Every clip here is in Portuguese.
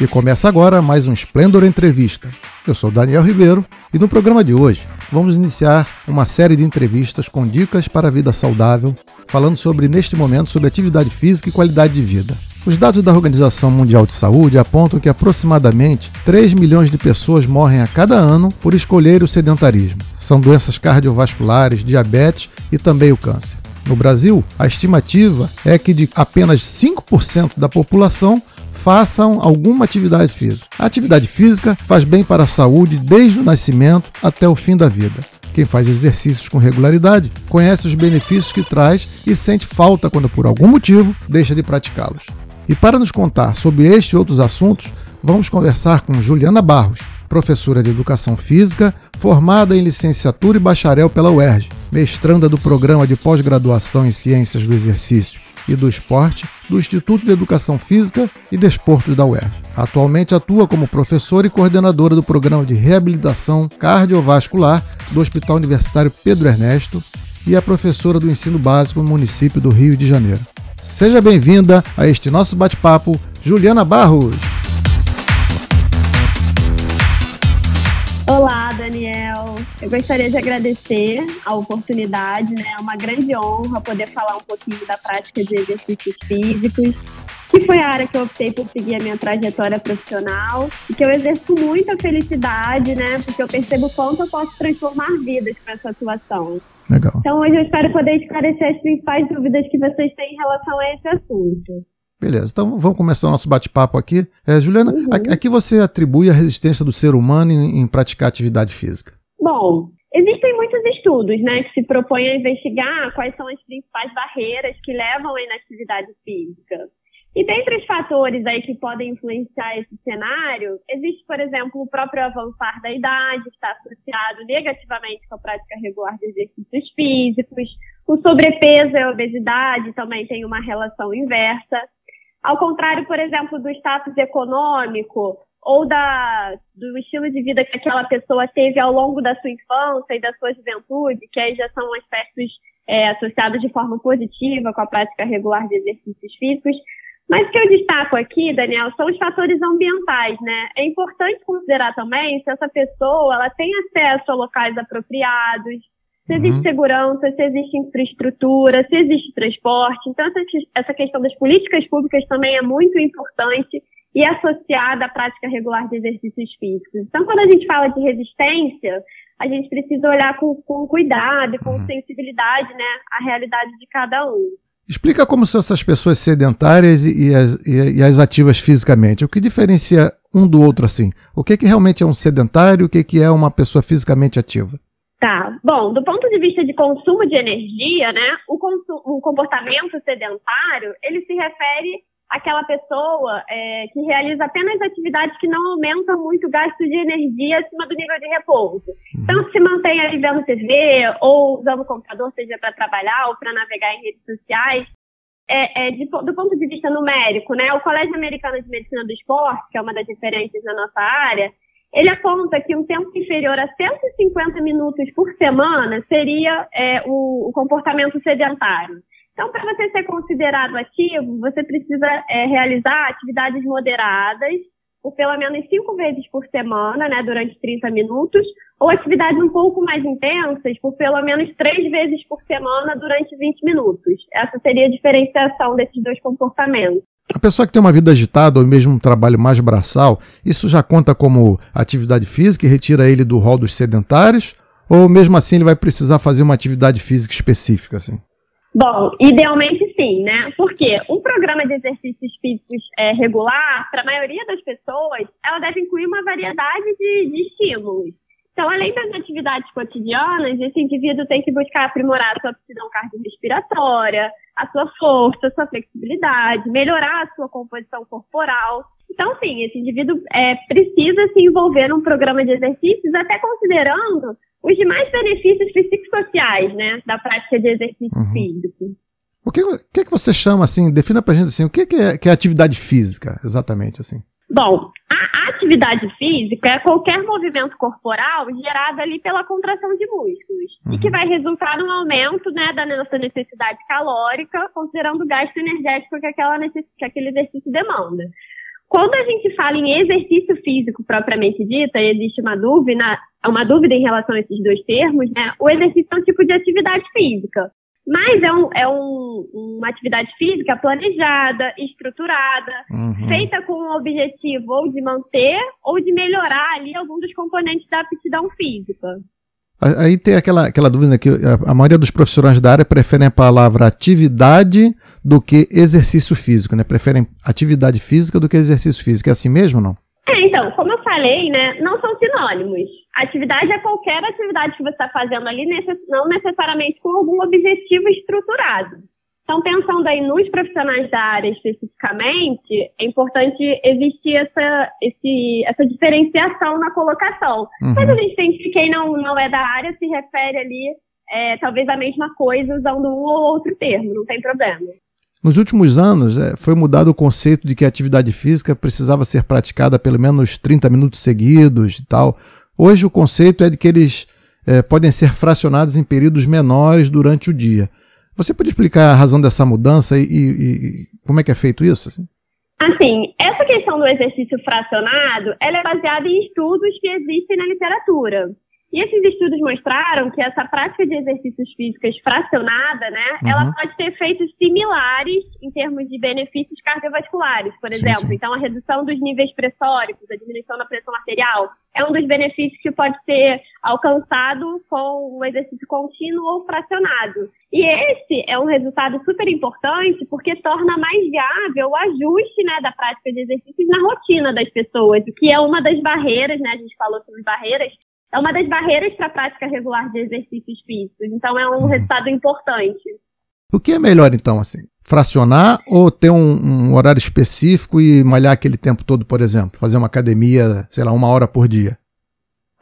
E começa agora mais um Splendor Entrevista. Eu sou Daniel Ribeiro e no programa de hoje vamos iniciar uma série de entrevistas com dicas para a vida saudável, falando sobre, neste momento, sobre atividade física e qualidade de vida. Os dados da Organização Mundial de Saúde apontam que aproximadamente 3 milhões de pessoas morrem a cada ano por escolher o sedentarismo. São doenças cardiovasculares, diabetes e também o câncer. No Brasil, a estimativa é que de apenas 5% da população façam alguma atividade física. A atividade física faz bem para a saúde desde o nascimento até o fim da vida. Quem faz exercícios com regularidade conhece os benefícios que traz e sente falta quando, por algum motivo, deixa de praticá-los. E para nos contar sobre este e outros assuntos, vamos conversar com Juliana Barros, professora de Educação Física, formada em licenciatura e bacharel pela UERJ, mestranda do Programa de Pós-Graduação em Ciências do Exercício e do Esporte do Instituto de Educação Física e Desportos da UERJ. Atualmente atua como professora e coordenadora do Programa de Reabilitação Cardiovascular do Hospital Universitário Pedro Ernesto e é professora do ensino básico no município do Rio de Janeiro. Seja bem-vinda a este nosso bate-papo, Juliana Barros. Olá. Eu gostaria de agradecer a oportunidade, né? É uma grande honra poder falar um pouquinho da prática de exercícios físicos, que foi a área que eu optei por seguir a minha trajetória profissional e que eu exerço muita felicidade, né? Porque eu percebo quanto eu posso transformar vidas com essa atuação. Legal. Então, hoje eu espero poder esclarecer as principais dúvidas que vocês têm em relação a esse assunto. Beleza, então vamos começar o nosso bate-papo aqui. É, Juliana, Uhum. a, a que você atribui a resistência do ser humano em, em praticar atividade física? Bom, existem muitos estudos, né, que se propõem a investigar quais são as principais barreiras que levam à inatividade física. E dentre os fatores aí que podem influenciar esse cenário, existe, por exemplo, o próprio avançar da idade, que está associado negativamente com a prática regular de exercícios físicos. O sobrepeso e a obesidade também têm uma relação inversa. Ao contrário, por exemplo, do status econômico ou da, do estilo de vida que aquela pessoa teve ao longo da sua infância e da sua juventude, que aí já são aspectos é, associados de forma positiva com a prática regular de exercícios físicos. Mas o que eu destaco aqui, Daniel, são os fatores ambientais, né? É importante considerar também se essa pessoa ela tem acesso a locais apropriados, se existe Uhum. segurança, se existe infraestrutura, se existe transporte. Então, essa, essa questão das políticas públicas também é muito importante e associada à prática regular de exercícios físicos. Então, quando a gente fala de resistência, a gente precisa olhar com, com cuidado e com Uhum. sensibilidade, né, a realidade de cada um. Explica como são essas pessoas sedentárias e, e as, e- e as ativas fisicamente. O que diferencia um do outro assim? O que, que realmente é um sedentário e o que, que é uma pessoa fisicamente ativa? Tá. Bom, do ponto de vista de consumo de energia, né, o, consu- o comportamento sedentário, ele se refere àquela pessoa é, que realiza apenas atividades que não aumentam muito o gasto de energia acima do nível de repouso. Então, se mantém ali vendo TV ou usando o computador, seja para trabalhar ou para navegar em redes sociais, é, é, de do ponto de vista numérico, né, o Colégio Americano de Medicina do Esporte, que é uma das referências na nossa área, ele aponta que um tempo inferior a 150 minutos por semana seria é, o, o comportamento sedentário. Então, para você ser considerado ativo, você precisa é, realizar atividades moderadas, por pelo menos cinco vezes por semana, né, durante 30 minutos, ou atividades um pouco mais intensas, por pelo menos três vezes por semana, durante 20 minutos. Essa seria a diferenciação desses dois comportamentos. A pessoa que tem uma vida agitada ou mesmo um trabalho mais braçal, isso já conta como atividade física e retira ele do rol dos sedentários? Ou mesmo assim ele vai precisar fazer uma atividade física específica? Assim? Bom, idealmente sim, né? Porque um programa de exercícios físicos é, regular, para a maioria das pessoas, ela deve incluir uma variedade de, de estímulos. Então, além das atividades cotidianas, esse indivíduo tem que buscar aprimorar a sua aptidão cardiorrespiratória, a sua força, a sua flexibilidade, melhorar a sua composição corporal. Então, sim, esse indivíduo é, precisa se envolver num programa de exercícios, até considerando os demais benefícios psicossociais, né, da prática de exercício uhum. físico. O que, que, que você chama, assim, defina pra gente, assim, o que, que, é, que é atividade física, exatamente, assim? Bom, a atividade física é qualquer movimento corporal gerado ali pela contração de músculos uhum. e que vai resultar num aumento né, da nossa necessidade calórica, considerando o gasto energético que, aquela que aquele exercício demanda. Quando a gente fala em exercício físico propriamente dita, e existe uma dúvida, uma dúvida em relação a esses dois termos, né? O exercício é um tipo de atividade física. Mas é, um, é um, uma atividade física planejada, estruturada, uhum. feita com o objetivo ou de manter ou de melhorar ali algum dos componentes da aptidão física. Aí tem aquela, aquela dúvida que a maioria dos profissionais da área preferem a palavra atividade do que exercício físico, né? Preferem atividade física do que exercício físico. É assim mesmo ou não? É, então, como eu falei, né, não são sinônimos. Atividade é qualquer atividade que você está fazendo ali, não necessariamente com algum objetivo estruturado. Então, pensando aí nos profissionais da área especificamente, é importante existir essa, esse, essa diferenciação na colocação. Uhum. Mas a gente tem que quem não, não é da área se refere ali, é, talvez a mesma coisa usando um ou outro termo, não tem problema. Nos últimos anos, é, foi mudado o conceito de que a atividade física precisava ser praticada pelo menos 30 minutos seguidos e tal. Hoje o conceito é de que eles é, podem ser fracionados em períodos menores durante o dia. Você pode explicar a razão dessa mudança e, e, e como é que é feito isso? Assim? assim, essa questão do exercício fracionado, ela é baseada em estudos que existem na literatura. E esses estudos mostraram que essa prática de exercícios físicos fracionada, né, uhum. ela pode ter efeitos similares em termos de benefícios cardiovasculares, por exemplo. Sim, sim. Então, a redução dos níveis pressóricos, a diminuição da pressão arterial, é um dos benefícios que pode ser alcançado com o exercício contínuo ou fracionado. E esse é um resultado super importante porque torna mais viável o ajuste né, da prática de exercícios na rotina das pessoas, o que é uma das barreiras, né, a gente falou sobre barreiras, é uma das barreiras para a prática regular de exercícios físicos. Então, é um uhum. resultado importante. O que é melhor, então, assim? Fracionar ou ter um, um, horário específico e malhar aquele tempo todo, por exemplo? Fazer uma academia, sei lá, uma hora por dia?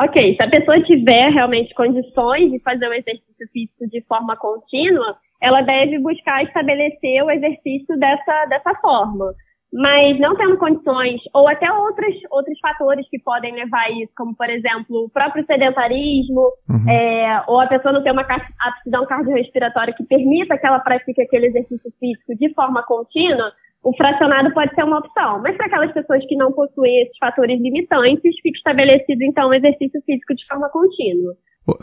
Ok, se a pessoa tiver realmente condições de fazer o exercício físico de forma contínua, ela deve buscar estabelecer o exercício dessa, dessa forma mas não tendo condições, ou até outros, outros fatores que podem levar a isso, como, por exemplo, o próprio sedentarismo, uhum. é, ou a pessoa não ter uma aptidão cardiorrespiratória que permita que ela pratique aquele exercício físico de forma contínua, o fracionado pode ser uma opção. Mas para aquelas pessoas que não possuem esses fatores limitantes, fica estabelecido, então, o exercício físico de forma contínua.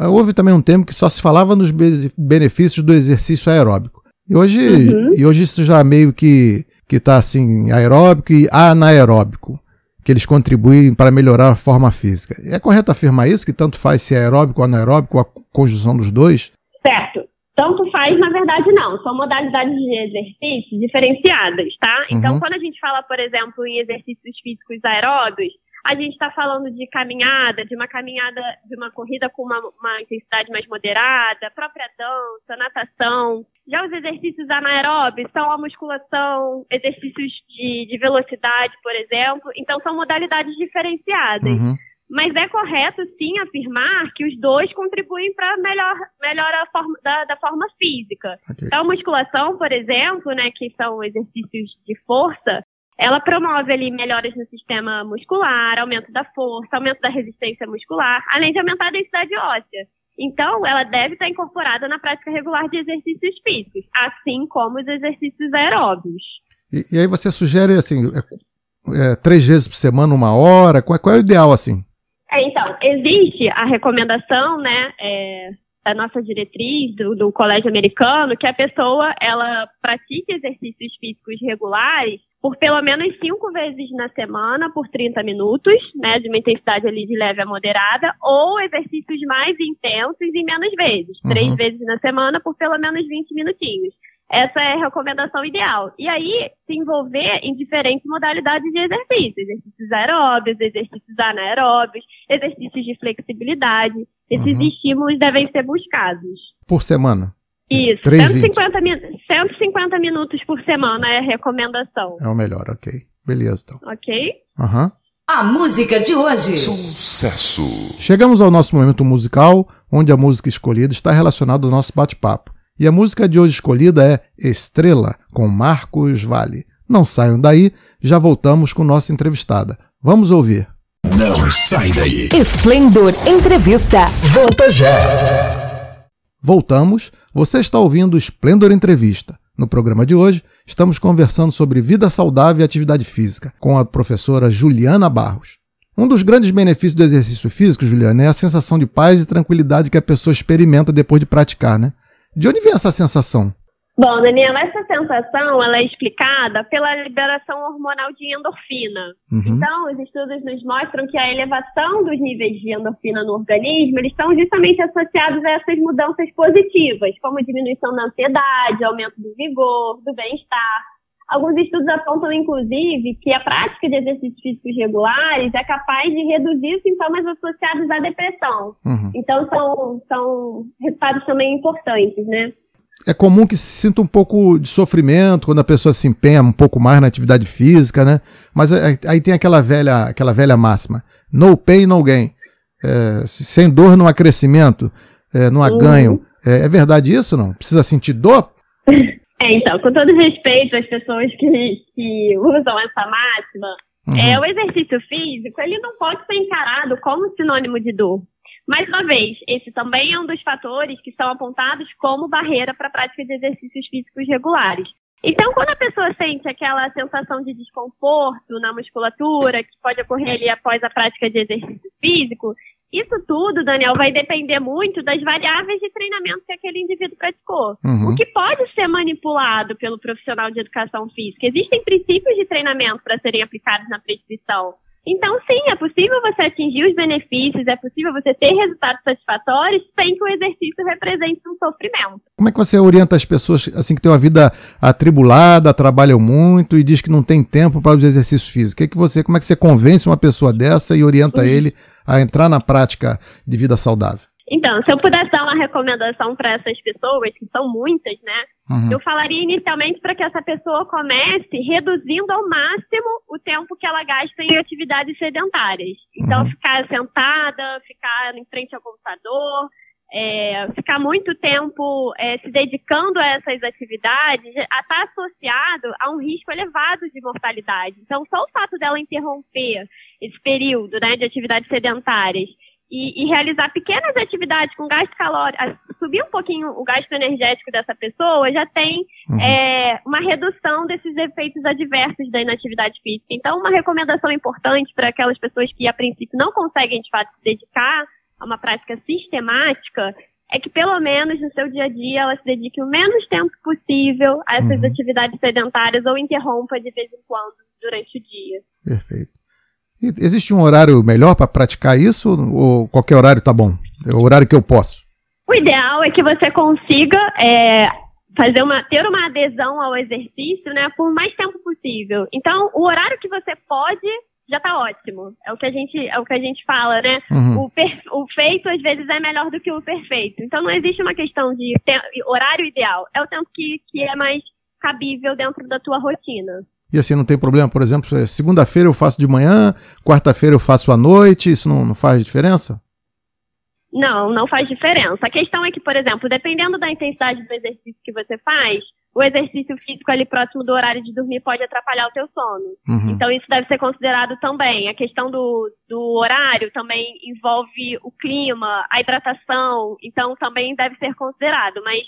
Houve também um tempo que só se falava nos benefícios do exercício aeróbico. E hoje, uhum. e hoje isso já meio que que está assim, aeróbico e anaeróbico, que eles contribuem para melhorar a forma física. É correto afirmar isso, que tanto faz se é aeróbico ou anaeróbico, a conjunção dos dois? Certo. Tanto faz, na verdade, não. São modalidades de exercício diferenciadas, tá? Então, uhum. quando a gente fala, por exemplo, em exercícios físicos aeróbicos, a gente está falando de caminhada, de uma caminhada, de uma corrida com uma, uma, intensidade mais moderada, própria dança, natação. Já os exercícios anaeróbicos são a musculação, exercícios de, de velocidade, por exemplo. Então, são modalidades diferenciadas. Uhum. Mas é correto, sim, afirmar que os dois contribuem para melhor, melhor a forma, da, da forma física. Okay. Então, a musculação, por exemplo, né, que são exercícios de força, ela promove ali melhoras no sistema muscular, aumento da força, aumento da resistência muscular, além de aumentar a densidade óssea. Então, ela deve estar incorporada na prática regular de exercícios físicos, assim como os exercícios aeróbios. E, e aí você sugere, assim, é, é, três vezes por semana, uma hora? Qual, qual é o ideal, assim? É, então, existe a recomendação, né, é, da nossa diretriz do, do colégio americano, que a pessoa, ela pratique exercícios físicos regulares por pelo menos cinco vezes na semana, por 30 minutos, né, de uma intensidade ali de leve a moderada, ou exercícios mais intensos em menos vezes, uhum. três vezes na semana, por pelo menos 20 minutinhos. Essa é a recomendação ideal. E aí, se envolver em diferentes modalidades de exercício, exercícios aeróbios, exercícios anaeróbios, exercícios de flexibilidade. Esses uhum. estímulos devem ser buscados. Por semana? Isso, 150, min 150 minutos por semana é a recomendação. É o melhor, ok. Beleza, então. Ok? Aham. Uhum. A música de hoje. Sucesso. Chegamos ao nosso momento musical, onde a música escolhida está relacionada ao nosso bate-papo. E a música de hoje escolhida é Estrela, com Marcos Vale. Não saiam daí, já voltamos com nossa entrevistada. Vamos ouvir. Não sai daí. Esplendor Entrevista. Volta já. Voltamos você está ouvindo o Splendor Entrevista. No programa de hoje, estamos conversando sobre vida saudável e atividade física com a professora Juliana Barros. Um dos grandes benefícios do exercício físico, Juliana, é a sensação de paz e tranquilidade que a pessoa experimenta depois de praticar, né? De onde vem essa sensação? Bom, Daniela, essa sensação ela é explicada pela liberação hormonal de endorfina. Uhum. Então, os estudos nos mostram que a elevação dos níveis de endorfina no organismo eles estão justamente associados a essas mudanças positivas, como diminuição da ansiedade, aumento do vigor, do bem-estar. Alguns estudos apontam, inclusive, que a prática de exercícios físicos regulares é capaz de reduzir sintomas associados à depressão. Uhum. Então, são, são resultados também importantes, né? É comum que se sinta um pouco de sofrimento quando a pessoa se empenha um pouco mais na atividade física, né? Mas aí tem aquela velha, aquela velha máxima: no pain, no gain. É, sem dor não há crescimento, é, não há uhum. ganho. É, é, verdade isso não? Precisa sentir dor? É, então, com todo respeito às pessoas que, que usam essa máxima, uhum. é, o exercício físico ele não pode ser encarado como sinônimo de dor. Mais uma vez, esse também é um dos fatores que são apontados como barreira para a prática de exercícios físicos regulares. Então, quando a pessoa sente aquela sensação de desconforto na musculatura, que pode ocorrer ali após a prática de exercício físico, isso tudo, Daniel, vai depender muito das variáveis de treinamento que aquele indivíduo praticou. Uhum. O que pode ser manipulado pelo profissional de educação física? Existem princípios de treinamento para serem aplicados na prescrição. Então, sim, é possível você atingir os benefícios, é possível você ter resultados satisfatórios sem que o exercício represente um sofrimento. Como é que você orienta as pessoas assim que têm uma vida atribulada, trabalham muito e diz que não tem tempo para os exercícios físicos? Que é que você, como é que você convence uma pessoa dessa e orienta uhum. ele a entrar na prática de vida saudável? Então, se eu pudesse dar uma recomendação para essas pessoas, que são muitas, né? Uhum. Eu falaria inicialmente para que essa pessoa comece reduzindo ao máximo o tempo que ela gasta em atividades sedentárias. Então, uhum. ficar sentada, ficar em frente ao computador, é, ficar muito tempo é, se dedicando a essas atividades está associado a um risco elevado de mortalidade. Então, só o fato dela interromper esse período né, de atividades sedentárias e, e, realizar pequenas atividades com gasto calórico, subir um pouquinho o gasto energético dessa pessoa, já tem uhum. é, uma redução desses efeitos adversos da inatividade física. Então, uma recomendação importante para aquelas pessoas que, a princípio, não conseguem, de fato, se dedicar a uma prática sistemática, é que, pelo menos no seu dia a dia, ela se dedique o menos tempo possível a essas uhum. atividades sedentárias ou interrompa de vez em quando durante o dia. Perfeito. Existe um horário melhor para praticar isso ou qualquer horário está bom? É o horário que eu posso? O ideal é que você consiga é, fazer uma, ter uma adesão ao exercício né, por mais tempo possível. Então, o horário que você pode já está ótimo. É o que a gente, é o que a gente fala, né? Uhum. O, per, o feito às vezes é melhor do que o perfeito. Então não existe uma questão de horário ideal. É o tempo que, que é mais cabível dentro da tua rotina. E assim, não tem problema, por exemplo, segunda-feira eu faço de manhã, quarta-feira eu faço à noite, isso não, não faz diferença? Não, não faz diferença. A questão é que, por exemplo, dependendo da intensidade do exercício que você faz, o exercício físico ali próximo do horário de dormir pode atrapalhar o teu sono. Uhum. Então isso deve ser considerado também. A questão do, do horário também envolve o clima, a hidratação, então também deve ser considerado. Mas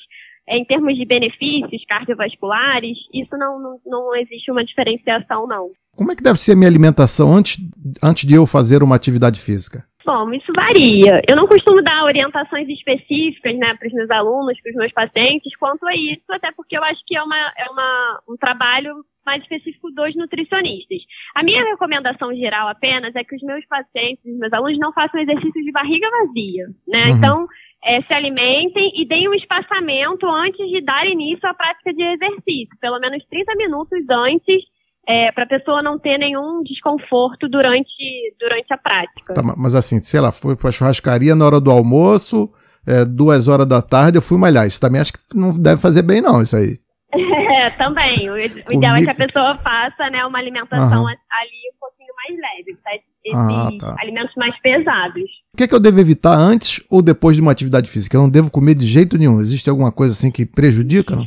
em termos de benefícios cardiovasculares, isso não, não, não existe uma diferenciação, não. Como é que deve ser a minha alimentação antes, antes de eu fazer uma atividade física? Bom, isso varia. Eu não costumo dar orientações específicas né, para os meus alunos, para os meus pacientes, quanto a isso, até porque eu acho que é, uma, é uma, um trabalho mais específico dos nutricionistas. A minha recomendação geral apenas é que os meus pacientes, os meus alunos, não façam exercícios de barriga vazia, né? Uhum. Então, é, se alimentem e deem um espaçamento antes de dar início à prática de exercício, pelo menos 30 minutos antes, é, para a pessoa não ter nenhum desconforto durante, durante a prática. Tá, mas assim, sei lá, foi para a churrascaria na hora do almoço, é, duas horas da tarde, eu fui malhar. Isso também acho que não deve fazer bem, não, isso aí. É, também. O, o, ideal é que a pessoa faça né, uma alimentação Aham. ali um pouquinho mais leve, 7 ah, tá. alimentos mais pesados. O que, é que eu devo evitar antes ou depois de uma atividade física? Eu não devo comer de jeito nenhum. Existe alguma coisa assim que prejudica? Não?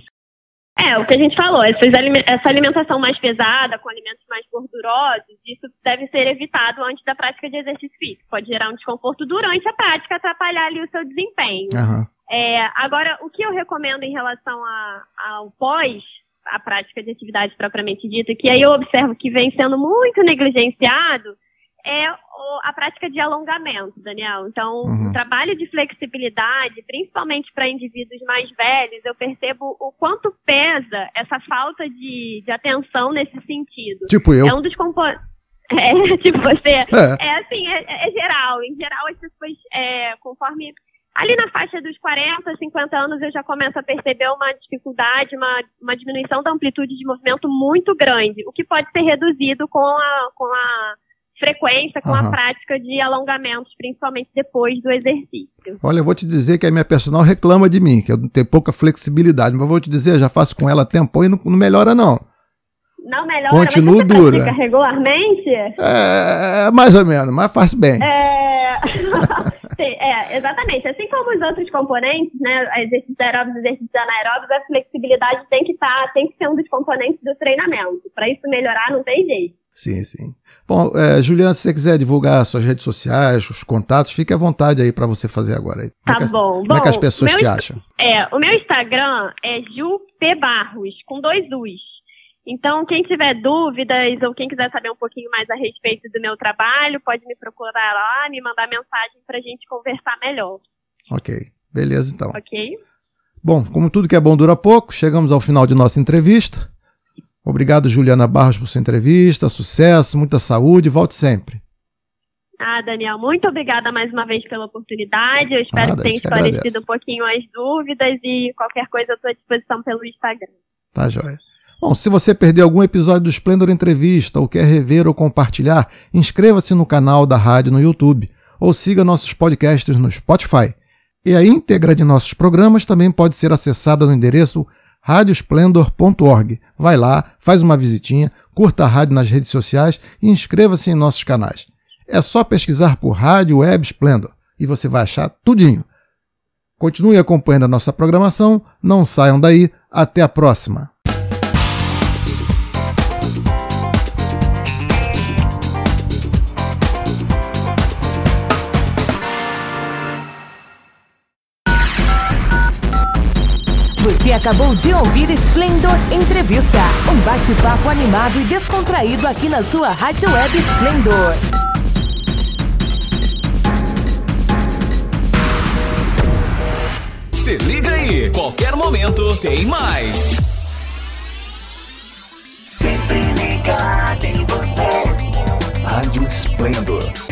É, o que a gente falou, essa alimentação mais pesada, com alimentos mais gordurosos, isso deve ser evitado antes da prática de exercício físico. Pode gerar um desconforto durante a prática, atrapalhar ali o seu desempenho. Uhum. É, agora, o que eu recomendo em relação a, ao pós, a prática de atividade propriamente dita, que aí eu observo que vem sendo muito negligenciado, é a prática de alongamento, Daniel. Então, uhum. o trabalho de flexibilidade, principalmente para indivíduos mais velhos, eu percebo o quanto pesa essa falta de, de atenção nesse sentido. Tipo eu. É um dos componentes. É, tipo você. É, é assim, é, é, geral. Em geral, as pessoas, é, conforme. Ali na faixa dos 40, 50 anos, eu já começo a perceber uma dificuldade, uma, uma diminuição da amplitude de movimento muito grande, o que pode ser reduzido com a, com a frequência com uhum. a prática de alongamentos, principalmente depois do exercício. Olha, eu vou te dizer que a minha personal reclama de mim, que eu tenho pouca flexibilidade, mas eu vou te dizer, eu já faço com ela tempo e não, não melhora não. Não melhora, Continuo mas você dura. regularmente? É, mais ou menos, mas faz bem. É... Sim, é, exatamente. Assim como os outros componentes, né, exercícios aeróbicos, exercícios anaeróbicos, a flexibilidade tem que estar, tá, tem que ser um dos componentes do treinamento. Para isso melhorar, não tem jeito. Sim, sim. Bom, é, Juliana, se você quiser divulgar suas redes sociais, os contatos, fique à vontade aí para você fazer agora. Aí. Tá como é bom. Como bom, é que as pessoas te acham? É, o meu Instagram é Barros, com dois U's. Então, quem tiver dúvidas ou quem quiser saber um pouquinho mais a respeito do meu trabalho, pode me procurar lá, me mandar mensagem para a gente conversar melhor. Ok, beleza então. Ok. Bom, como tudo que é bom dura pouco, chegamos ao final de nossa entrevista. Obrigado, Juliana Barros, por sua entrevista. Sucesso, muita saúde. Volte sempre. Ah, Daniel, muito obrigada mais uma vez pela oportunidade. Eu espero Nada, que tenha esclarecido agradece. um pouquinho as dúvidas e qualquer coisa à disposição pelo Instagram. Tá, joia. Bom, se você perdeu algum episódio do Splendor Entrevista ou quer rever ou compartilhar, inscreva-se no canal da rádio no YouTube ou siga nossos podcasts no Spotify. E a íntegra de nossos programas também pode ser acessada no endereço radiosplendor.org. Vai lá, faz uma visitinha, curta a rádio nas redes sociais e inscreva-se em nossos canais. É só pesquisar por Rádio Web Splendor e você vai achar tudinho. Continue acompanhando a nossa programação, não saiam daí, até a próxima! Acabou de ouvir Splendor Entrevista, um bate-papo animado e descontraído aqui na sua Rádio Web Splendor. Se liga aí, qualquer momento tem mais. Sempre ligado em você. Rádio Splendor